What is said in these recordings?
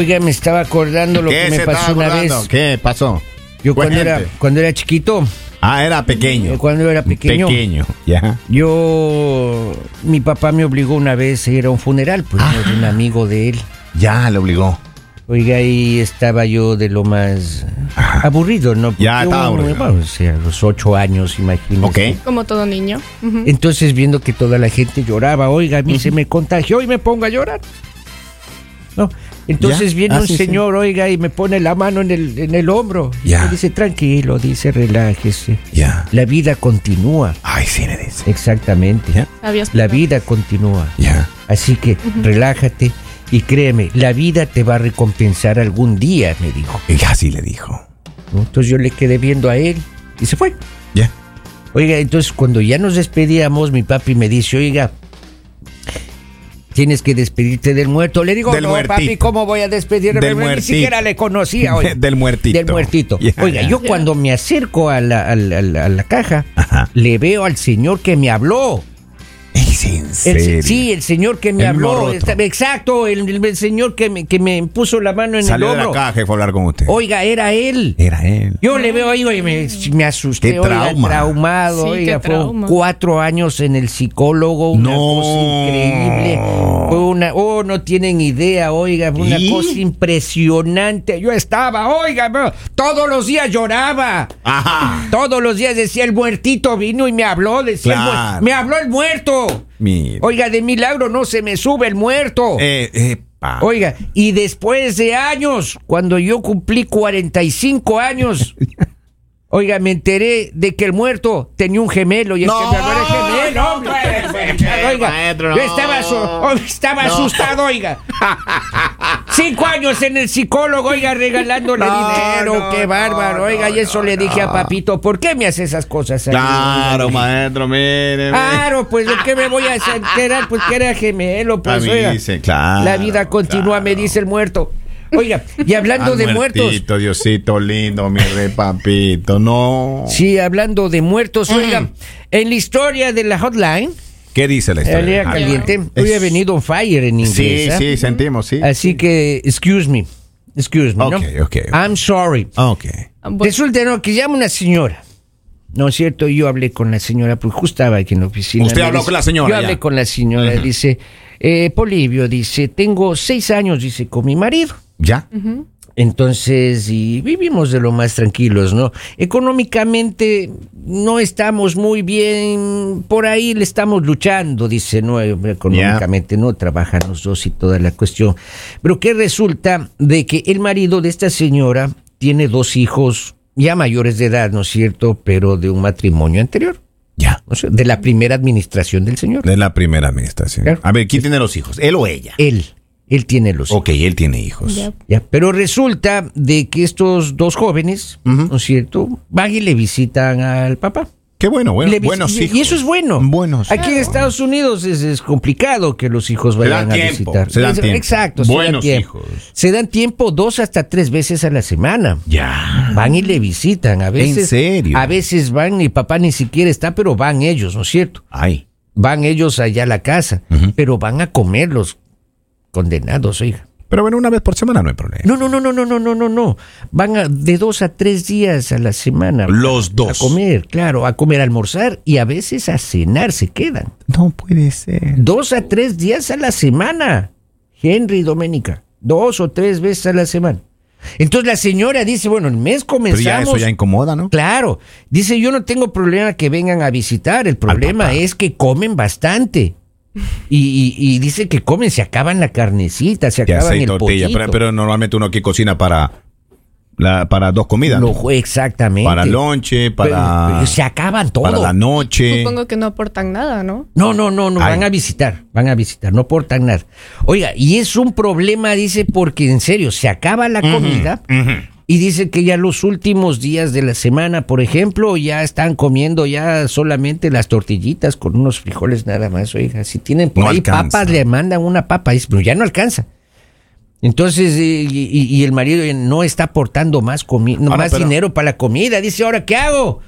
Oiga, me estaba acordando lo que ¿Qué me pasó una acordando? vez. ¿Qué pasó? Yo cuando era, cuando era chiquito, Ah, era pequeño. eh, cuando era pequeño, Pequeño, ya. yo, mi papá me obligó una vez a ir a un funeral, pues, de un amigo de él. Ya le obligó. Oiga, ahí estaba yo de lo más aburrido, ¿no? Porque Ya estaba aburrido. bueno, o sea, a los ocho años, imagínate. Ok. Como todo niño. Entonces, viendo que toda la gente lloraba, oiga, a mí se me contagió y me pongo a llorar. ¿No? Entonces Ya. viene Ah, un sí, sí. señor, oiga, y me pone la mano en el, en el hombro. Y Ya. me dice, tranquilo, dice, relájese. Ya. La vida continúa. Ay, sí le dice. Exactamente. Ya. La vida continúa. Ya. Así que relájate y créeme, la vida te va a recompensar algún día, me dijo. Y así le dijo. ¿no? Entonces yo le quedé viendo a él y se fue. Ya. Oiga, entonces cuando ya nos despedíamos, mi papi me dice, oiga, tienes que despedirte del muerto. Le digo, Del no, muertito. papi, ¿cómo voy a despedirme? Del Ni muertito. siquiera le conocía. oiga. Del muertito. Del muertito. Oiga, yo cuando me acerco a la, a la- a la- a la caja, Ajá. le veo al señor que me habló. Es en El- serio. sí, el señor que me El habló. Está- exacto, el, el- el señor que me, que me puso la mano en Salió el de la hombro. caja y fue a hablar con usted. Oiga, era él. Era él. Yo le veo ahí, oye, me, me asusté, Qué oiga, trauma. traumado, Sí, oiga, qué fue trauma. cuatro años en el psicólogo, una No. cosa increíble, fue una, oh, no tienen idea, oiga, fue una ¿Y? cosa impresionante, yo estaba, oiga, todos los días lloraba, Ajá. todos los días decía el muertito vino y me habló, decía, el me habló el muerto, Mira. oiga, de milagro no se me sube el muerto. Eh. Oiga, y después de años, cuando yo cumplí 45 años, oiga, me enteré de que el muerto tenía un gemelo y el No, era gemelo, no Oiga, maestro, yo estaba, oh, estaba asustado, oiga. Cinco años en el psicólogo, oiga, regalándole No, dinero, no, qué no, bárbaro, oiga, y eso le dije a papito, ¿por qué me hace esas cosas? a mí? Claro, maestro, mire. Claro, pues ¿de qué me voy a era? Pues que era gemelo, pues A oiga. dice, claro, La vida continúa, claro. me dice el muerto. Oiga, y hablando Al de muertos. muertito, Diosito lindo, mi rey papito, no. Sí, hablando de muertos, oiga, en la historia de la hotline, ¿Qué dice la historia? línea Ah, caliente, Es- hoy ha venido on fire en inglés. Sí, ¿ah? sí, sentimos, sí. Así que, excuse me, excuse me, ¿no? Ok, ok, ok. I'm sorry. Ok. Bueno, Resulta ¿no? que llama una señora. ¿No es cierto? Yo hablé con la señora, porque justo estaba aquí en la oficina. Usted habló dice- con la señora, Yo ya. hablé con la señora. Dice, eh, Polivio, dice, tengo seis años, dice, con mi marido. ¿Ya? Entonces, y vivimos de lo más tranquilos, ¿no? Económicamente no estamos muy bien, por ahí le estamos luchando, dice, ¿no? Económicamente no trabajan los dos y toda la cuestión. Pero que resulta de que el marido de esta señora tiene dos hijos ya mayores de edad, ¿no es cierto? Pero de un matrimonio anterior, Ya. o sea, de la primera administración del señor. De la primera administración. Claro. A ver, ¿quién tiene los hijos? ¿Él o ella? Él, él tiene los hijos. Ok, él tiene hijos. ya. Ya, pero resulta de que estos dos jóvenes, ¿no es cierto? Van y le visitan al papá. Qué bueno, bueno. Y buenos y- hijos. Y eso es bueno. Buenos Aquí en Estados Unidos es, es complicado que los hijos Se vayan dan a tiempo, visitar. se dan Es- tiempo. Exacto, se dan Buenos tiempo. hijos. Se dan tiempo dos hasta tres veces a la semana. Ya. Van y le visitan. A veces, serio? A veces van, mi papá ni siquiera está, pero van ellos, ¿no es cierto? Ay. Van ellos allá a la casa, pero van a comer los condenados, oiga. Pero bueno, una vez por semana no hay problema. No, no, no, no, no, no, no, no, no. Van a- de dos a tres días a la semana. Los dos. A comer, claro, a comer, a almorzar y a veces a cenar se quedan. No puede ser. Dos a tres días a la semana. Henry y Doménica. Dos o tres veces a la semana. Entonces la señora dice, bueno, el mes Pero comenzamos. ya eso ya incomoda, ¿no? Claro. Dice, yo no tengo problema que vengan a visitar. El problema es que comen bastante. Y, y- y dice que comen, se acaban la carnecita, se acaban el tortilla. Pero, pero normalmente uno aquí cocina para, la, para dos comidas. ¿no? Lo exactamente. Para lonche, para, pero se acaban todo. para la noche. Supongo que no aportan nada, ¿no? No, no, no, no, Ay. van a visitar, van a visitar, no portan nada. Oiga, y es un problema, dice, porque en serio, se acaba la comida y dice que ya los últimos días de la semana, por ejemplo, ya están comiendo ya solamente las tortillitas con unos frijoles nada más, oiga, si tienen por No ahí alcanza. papas, le mandan una papa, dice, pero ya no alcanza. Entonces, y, y- y el marido no está aportando más, comi- Ahora, más pero- dinero para la comida. Dice, ¿ahora qué hago?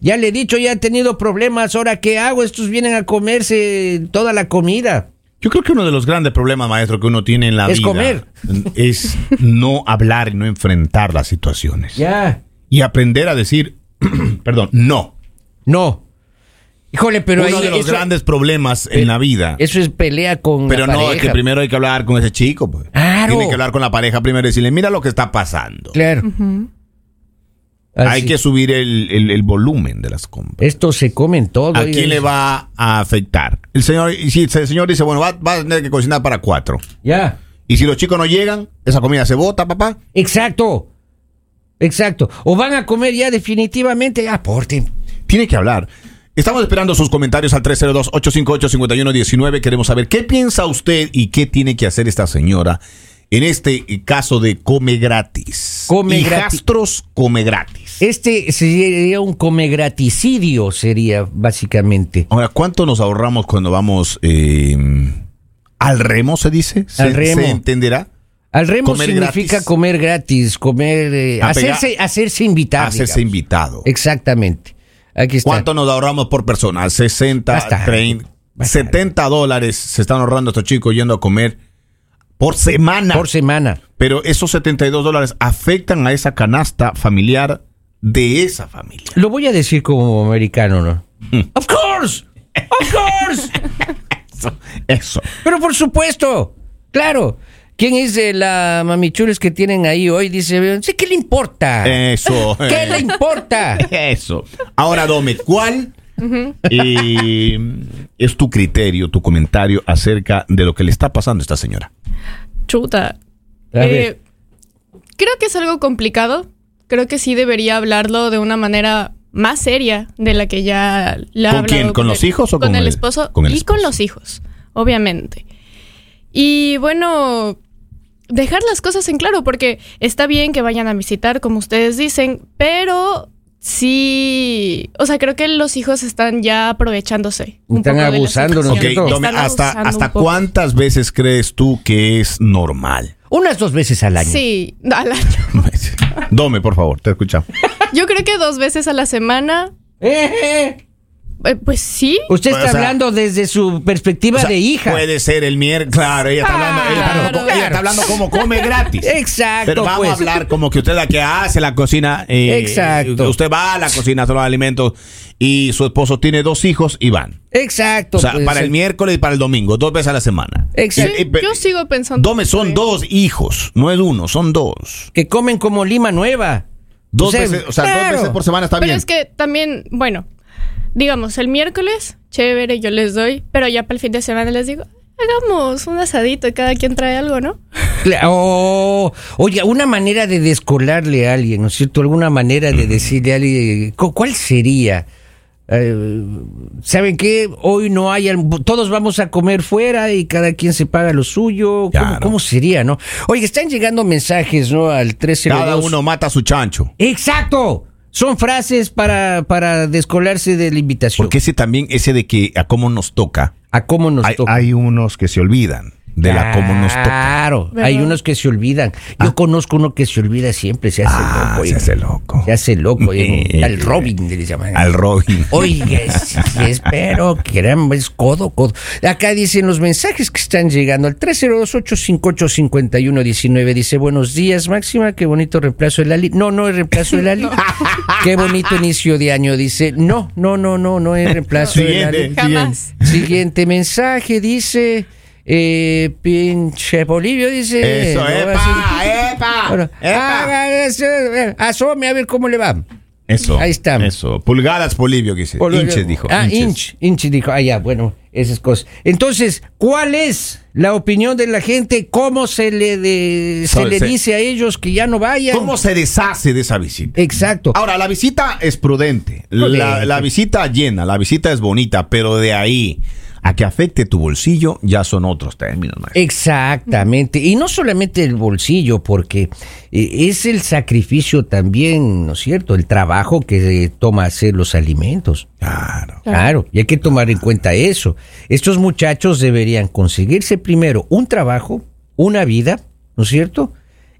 Ya le he dicho, ya he tenido problemas, ¿ahora qué hago? Estos vienen a comerse toda la comida. Yo creo que uno de los grandes problemas, maestro, que uno tiene en la Es vida comer. es no hablar y no enfrentar las situaciones. Ya. Y aprender a decir, perdón, no. No. Híjole, pero uno ahí. de los eso, grandes problemas en la vida. eso es pelea con. Pero la no, es pareja. que primero hay que hablar con ese chico. Pues. Claro. Tiene que hablar con la pareja primero y decirle, mira lo que está pasando. Claro. Hay Así. que subir el, el- el volumen de las compras. Esto se comen todo. ¿A quién le va a afectar? El señor, y si el señor dice, bueno, va, va a tener que cocinar para cuatro. Ya. Y si los chicos no llegan, esa comida se bota, papá. Exacto. Exacto. O van a comer ya definitivamente. Aporten. Tiene que hablar. Estamos esperando sus comentarios al 302-858-5119. Queremos saber qué piensa usted y qué tiene que hacer esta señora en este caso de come gratis. Come gratis. Hijastros come gratis. Este sería un come graticidio, sería básicamente. Ahora, ¿cuánto nos ahorramos cuando vamos eh, al remo, se dice? ¿Se, Al remo. ¿Se entenderá? Al remo Comer significa gratis. comer gratis, comer, eh, hacerse, hacerse invitado. Hacerse digamos. invitado. Exactamente. Aquí está. ¿Cuánto nos ahorramos por persona? 60, Bastante. 30, Bastante. 70 dólares se están ahorrando estos chicos yendo a comer por semana. Por semana. Pero esos 72 dólares afectan a esa canasta familiar de esa familia. Lo voy a decir como americano, ¿no? Mm. Of course. Of course. Eso. Pero por supuesto. Claro. ¿Quién es de la mamichules que tienen ahí hoy? Dice, sí, ¿qué le importa? Eso. ¿Qué le importa? Eso. Ahora, Dome, ¿cuál eh, es tu criterio, tu comentario acerca de lo que le está pasando a esta señora? Chuta. A ver. Eh, creo que es algo complicado. Creo que sí debería hablarlo de una manera más seria de la que ya le ha ¿Con hablado quién? ¿Con los el- hijos o con el el- esposo? con el y con los hijos, obviamente. Y bueno, dejar las cosas en claro, porque está bien que vayan a visitar, como ustedes dicen, pero sí, o sea, creo que los hijos están ya aprovechándose. un Están poco de la abusando, ¿no es Ok, situación. cierto? Dome, Están ¿hasta, abusando hasta cuántas veces crees tú que es normal? Unas dos veces al año. Sí, al año. Dome, por favor, te escuchamos. Yo creo que dos veces a la semana, Eh, eh. Eh, pues sí. Usted O está sea, hablando desde su perspectiva O sea, de hija. Puede ser el miércoles. Claro, ella está hablando, ella está hablando, Claro. ella está hablando como come gratis. Exacto, Pero vamos pues. a hablar como que usted es la que hace la cocina. eh, Exacto. Usted va a la cocina, hace los alimentos y su esposo tiene dos hijos y van. Exacto. O sea, pues, para el miércoles y para el domingo, dos veces a la semana. Exacto. Y- y- pe- Yo sigo pensando. Dome, son dos hijos, no es uno, son dos. Que comen como lima nueva. Dos O sea, veces, o sea, dos veces por semana está Pero bien. es que también, bueno, digamos, el miércoles, chévere, yo les doy, pero ya para el fin de semana les digo, hagamos un asadito y cada quien trae algo, ¿no? Oh, oye, una manera de descolarle a alguien, ¿no es cierto? Alguna manera de decirle a alguien, cu- ¿cuál sería? Eh, ¿Saben qué? Hoy no hay, todos vamos a comer fuera y cada quien se paga lo suyo. ¿Cómo, Claro. cómo sería, no? Oye, están llegando mensajes, ¿no? Al 302. Cada uno mata a su chancho. Exacto. Son frases para, para descolarse de la invitación. Porque ese también, ese de que a cómo nos toca, A cómo nos hay, toca. hay unos que se olvidan de la cómo nos toca. Claro, hay unos que se olvidan. Yo conozco uno que se olvida siempre, se hace Ah, loco. se hace loco. Se hace loco. oiga. Al Robin le llaman. Al Robin. Sí, espero, caramba, es codo, codo. Acá dicen los mensajes que están llegando al 302-858-5119. Dice, buenos días, Máxima, qué bonito reemplazo de Lali. No, no es reemplazo de Lali. Qué bonito inicio de año. Dice, no, no, no, no, no es reemplazo de Siguiente. Lali. Jamás. Siguiente mensaje, dice, eh, pinche Bolivio, dice. Eso, epa, epa, Bueno, epa. haga eso, asome a ver cómo le va. Eso. Ahí está. Eso. Pulgadas Polivio, que dice. Bolivia. Inches, dijo. Ah, inches. inch, inch dijo. Ah, ya, bueno, esas cosas. Entonces, ¿cuál es la opinión de la gente? ¿Cómo se le, de- se So- le se- dice a ellos que ya no vayan? ¿Cómo se deshace de esa visita? Exacto. Ahora, la visita es prudente. La, Prudente. la visita llena, la visita es bonita, pero de ahí a que afecte tu bolsillo ya son otros términos, maestro. Exactamente. Y no solamente el bolsillo, porque eh, es el sacrificio también, ¿no es cierto? El trabajo que eh, toma hacer los alimentos. Claro. Claro, y hay que tomar en cuenta eso. Estos muchachos deberían conseguirse primero un trabajo, una vida, ¿no es cierto?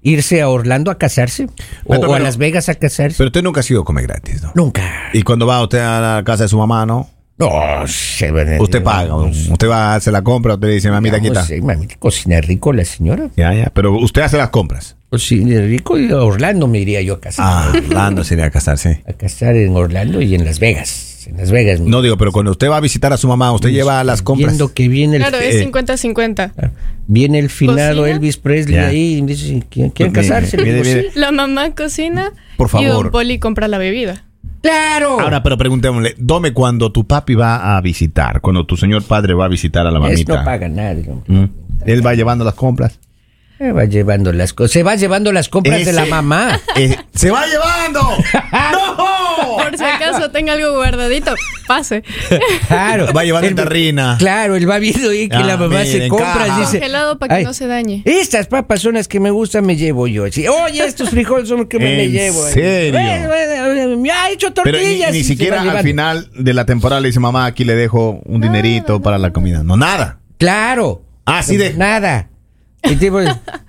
Irse a Orlando a casarse o, Pero, o a Las Vegas a casarse. Pero usted nunca ha sido come gratis, ¿no? Nunca. Y cuando va usted a la casa de su mamá, ¿no? No, se Usted paga, usted va a hacer la compra, usted dice, mamita, aquí está. Sí, mamita, cocina rico la señora. Ya, ya, pero usted hace las compras. Cocina rico y a Orlando me iría yo a casar. Ah, Orlando sería a casar, sí. A casar en Orlando y en Las Vegas. En Las Vegas. No digo, pero cuando usted va a visitar a su mamá, usted lleva las compras. Viendo que viene el, Claro, eh, es 50-50. viene el finado ¿Cocina? Elvis Presley Ya. ahí y dice, ¿quieren, quieren casarse? La mamá cocina Por y favor. Don Poli compra la bebida. ¡Claro! Ahora, pero preguntémosle, Dome, cuando tu papi va a visitar, cuando tu señor padre va a visitar a la mamita, no paga nadie. ¿Mm? él va llevando las compras. Se va llevando las. Se va llevando las compras de la mamá. Eh, ¡Se va llevando! ¡No! Por si acaso tenga algo guardadito, pase. Claro. Va llevando Él- terrina. Claro, él va viendo ahí que Ah, la mamá se compra caja. y dice. Congelado para que "Ay, no se dañe. Estas papas son las que me gustan, me llevo yo. Oye, estos frijoles son los que me, me ¿En llevo. serio? Me ha hecho Pero ni, tortillas. ni y se siquiera al llevando. final de la temporada le dice, mamá, aquí le dejo un dinerito para la comida. No, nada. Claro. Así de... Nada. El tipo,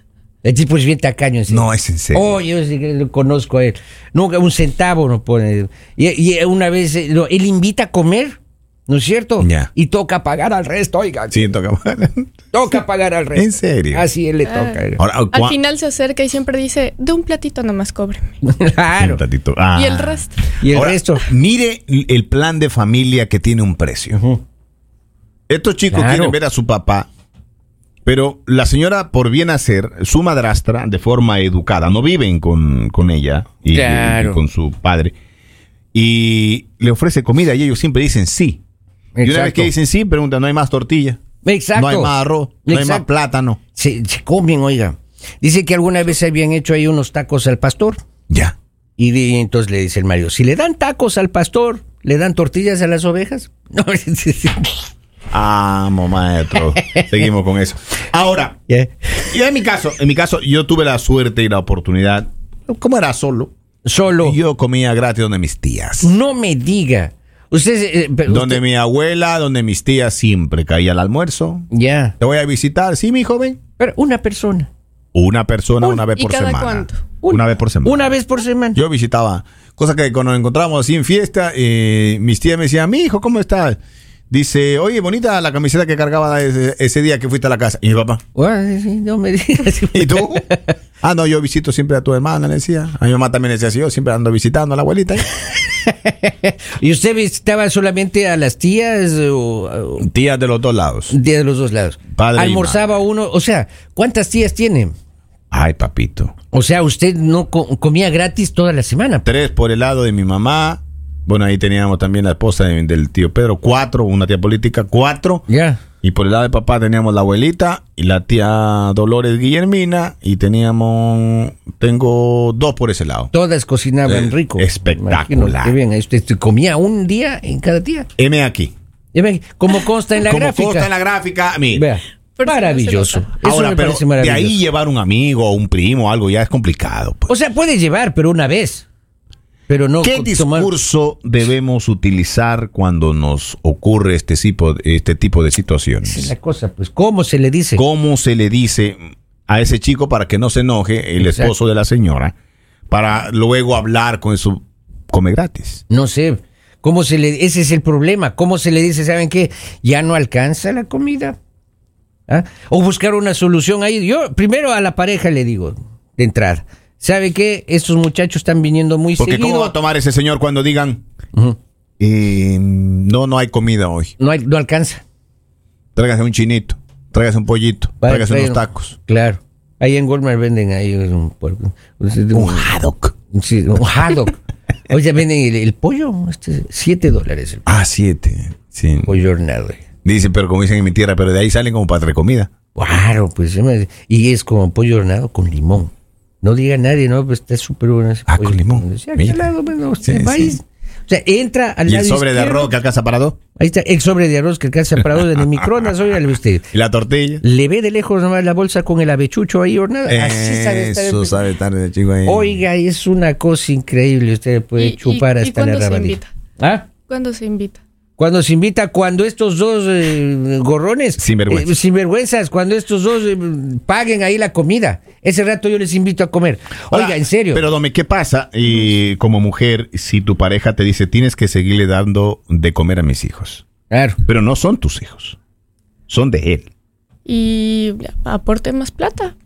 el tipo es bien tacaño. en serio. No, es en serio. Oh, yo sí que lo conozco a él. Nunca un centavo no pone. Y, y una vez eh, lo- él invita a comer, ¿no es cierto? Ya. Y toca pagar al resto, oiga. Sí, toca. Toca pagar al resto. ¿En serio? Así él le toca. Ahora, Al ¿cuá- final se acerca y siempre dice, de un platito nomás cóbreme. claro. Un ratito. Ah. Y el resto. Y el Ahora, resto. Mire el plan de familia que tiene un precio. Estos chicos Claro. quieren ver a su papá, pero la señora, por bien hacer, su madrastra, de forma educada, no viven con, con ella y, Claro. y con su padre, y le ofrece comida y ellos siempre dicen sí. Y una vez Exacto. que dicen sí, preguntan, ¿no hay más tortilla? Exacto. No hay más arroz, no hay más Exacto. plátano. Se, se comen, oiga. Dice que alguna vez habían hecho ahí unos tacos al pastor. Ya. Y, entonces le dice el Mario, si le dan tacos al pastor, ¿le dan tortillas a las ovejas? No, Amo, maestro. Seguimos con eso. Ahora, Ya. y en mi caso, en mi caso, yo tuve la suerte y la oportunidad, como era solo, Solo. yo comía gratis donde mis tías. No me diga. Usted, eh, Donde usted- mi abuela, donde mis tías siempre caía al almuerzo. Ya. Te voy a visitar, sí, mi joven. Pero una persona. Una persona Un- una vez ¿y por cada semana. cuánto? Una vez por semana. Una vez por semana. Yo visitaba, cosa que cuando nos encontrábamos así en fiesta, eh, mis tías me decían, mi hijo, ¿cómo estás? Dice, oye, bonita la camiseta que cargaba ese, ese día que fuiste a la casa. Y mi papá, Bueno, sí, no me digas. ¿y tú? ah, no, yo visito siempre a tu hermana, le decía. A mi mamá también le decía así, yo siempre ando visitando a la abuelita. ¿Y usted visitaba solamente a las tías o, o- Tías de los dos lados. de los dos lados? Padre Almorzaba uno, o sea, ¿cuántas tías tiene? Ay, papito. O sea, usted no co- comía gratis toda la semana. Tres por el lado de mi mamá. Bueno, ahí teníamos también la esposa de- del tío Pedro. Cuatro, una tía política, cuatro. Ya. Y por el lado de papá teníamos la abuelita y la tía Dolores Guillermina. Y teníamos, tengo dos por ese lado. Todas cocinaban Eh, rico. espectacular. Qué bien, ahí usted comía un día en cada tía. M aquí. Ya ve, Como consta en la Como gráfica. consta en la gráfica, mire. Vea, Pero sí, maravilloso. Eso Ahora, me pero de ahí llevar un amigo o un primo o algo ya es complicado. pues. O sea, puede llevar, pero una vez. Pero no ¿Qué tomar- discurso debemos utilizar cuando nos ocurre este tipo, este tipo de Esa es situaciones? la cosa, pues, ¿cómo se le dice? ¿Cómo se le dice a ese chico para que no se enoje el Exacto. esposo de la señora para luego hablar con su come gratis? No sé. ¿Cómo se le ese es el problema? ¿Cómo se le dice, saben qué? Ya no alcanza la comida. ¿Ah? O buscar una solución ahí. Yo primero a la pareja le digo de entrada. ¿Sabe qué? Estos muchachos están viniendo muy Porque seguido. ¿cómo va a tomar ese señor cuando digan, eh, no, no hay comida hoy? no, hay- no alcanza. Tráigase un chinito, tráigase un pollito, Vaya, tráigase unos un- tacos. Claro. Ahí en Walmart venden ahí un, puerco. un, Un haddock. Sí, un haddock. Oye, venden el, el pollo, este, siete dólares el Ah, siete. Sí. pollo hornado. Dice, pero como dicen en mi tierra, pero de ahí salen como para comida. Claro, pues. Y es como pollo hornado con limón. No diga nadie, ¿no? Pues está súper bueno Ah, con limón. Sí, Mira. al lado, bueno, usted Sí, va y- sí. O sea, entra al Y lado el sobre de arroz que alcanza para dos. Ahí está, el sobre de arroz que alcanza para dos en el microondas, oiga usted. Y la tortilla. Le ve de lejos nomás la bolsa con el avechucho ahí hornado. Así sabe estar. Eso sabe estar de chico ahí. Oiga, es una cosa increíble. Usted puede ¿Y- chupar y- y hasta la cuándo se invita? ¿Ah? ¿Cuándo se invita? Cuando se invita, cuando estos dos eh, gorrones, Sinvergüenzas. eh, sinvergüenzas, cuando estos dos eh, paguen ahí la comida, ese rato yo les invito a comer. Oiga, en serio. Pero, Dome, ¿qué pasa y como mujer si tu pareja te dice tienes que seguirle dando de comer a mis hijos? claro. Pero no son tus hijos, son de él. Y aporte más plata.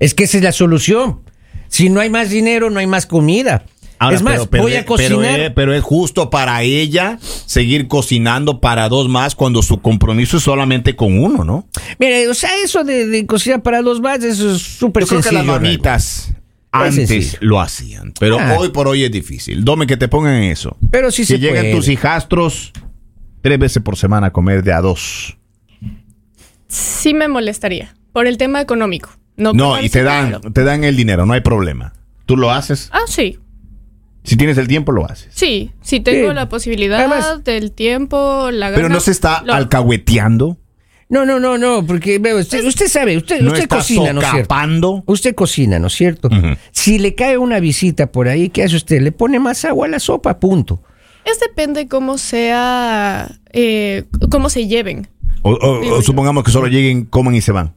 Es que esa es la solución. Si no hay más dinero, no hay más comida. Ahora, es más, pero- pero voy a cocinar. Pero es, pero es justo para ella seguir cocinando para dos más cuando su compromiso es solamente con uno, ¿no? Mire, o sea, eso de, de cocinar para dos más, eso es súper Yo creo que sencillo. las mamitas Es antes sencillo. lo hacían, pero Ah. hoy por hoy es difícil. Dome que te pongan eso. Pero que se llegan puede. tus hijastros tres veces por semana a comer de a dos. Sí me molestaría. Por el tema económico. No, No, y te dan, te dan el dinero, no hay problema. Tú lo haces. Ah, sí. Si tienes el tiempo, lo haces. Sí, si tengo Sí. la posibilidad Además- del tiempo, la gana. Pero no se está lo- alcahueteando. No, no, no, no, porque veo, usted, usted sabe, usted, No usted está cocina, ¿no es cierto? Usted cocina, ¿no es cierto? Si le cae una visita por ahí, ¿qué hace usted? Le pone más agua a la sopa, punto. Es depende cómo sea, eh, cómo se lleven. O, o- o supongamos que solo lleguen, coman y se van.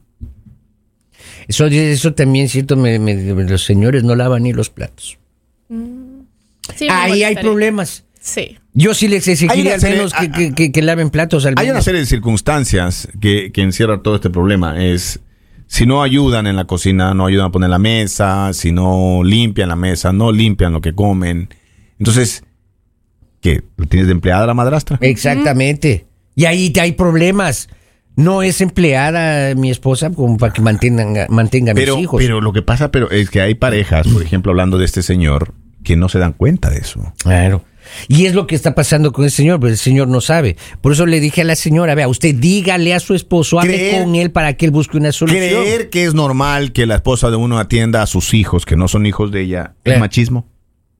Eso, eso también, cierto, me- me- los señores no lavan ni los platos. Sí, ahí hay problemas. Sí. Yo sí les exigiría al serie- menos que, que- que- que laven platos al Hay una serie de circunstancias que, que encierra todo este problema. Es si no ayudan en la cocina, no ayudan a poner la mesa, si no limpian la mesa, no limpian lo que comen. Entonces, ¿qué? ¿Lo tienes de empleada la madrastra? Exactamente. Y ahí hay problemas. No es empleada mi esposa como para que mantengan, mantenga a mis hijos. pero lo que pasa pero es que hay parejas, por ejemplo, hablando de este señor, que no se dan cuenta de eso. Claro. Y es lo que está pasando con el señor, pero el señor no sabe. Por eso le dije a la señora, vea, usted dígale a su esposo, hable Creer- con él para que él busque una solución. Creer que es normal que la esposa de uno atienda a sus hijos, que no son hijos de ella, es Claro. machismo.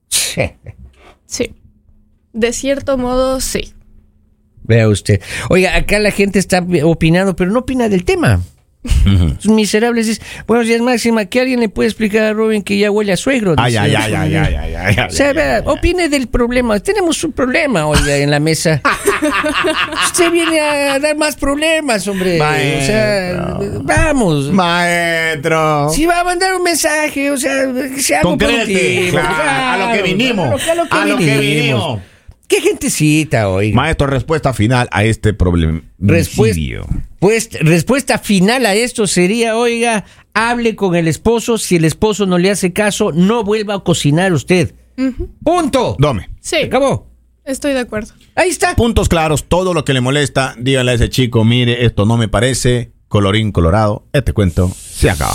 Sí. De cierto modo, sí. Vea usted. Oiga, acá la gente está opinando, pero no opina del tema. Miserables dicen, buenos días Máxima, que alguien le puede explicar a Robin que ya huele a suegro. Ay, Dice, ay, ay, ay, ay, ay, ay, ay, O sea, vea, opine del problema. Tenemos un problema, oiga, en la mesa. Usted viene a dar más problemas, hombre. O sea, vamos. Maestro. Si va a mandar un mensaje, o sea, que sea algo Concrete, claro, a lo que vinimos, a lo que- a lo vinimos. vinimos. Qué gentecita, oiga. Maestro, respuesta final a este problema. Respuesta, pues, respuesta final a esto sería, oiga, hable con el esposo. Si el esposo no le hace caso, no vuelva a cocinar usted. Punto. Dome. Sí. Se acabó. Estoy de acuerdo. Ahí está. Puntos claros, todo lo que le molesta, dígale a ese chico, mire, esto no me parece, colorín colorado, este cuento se acaba.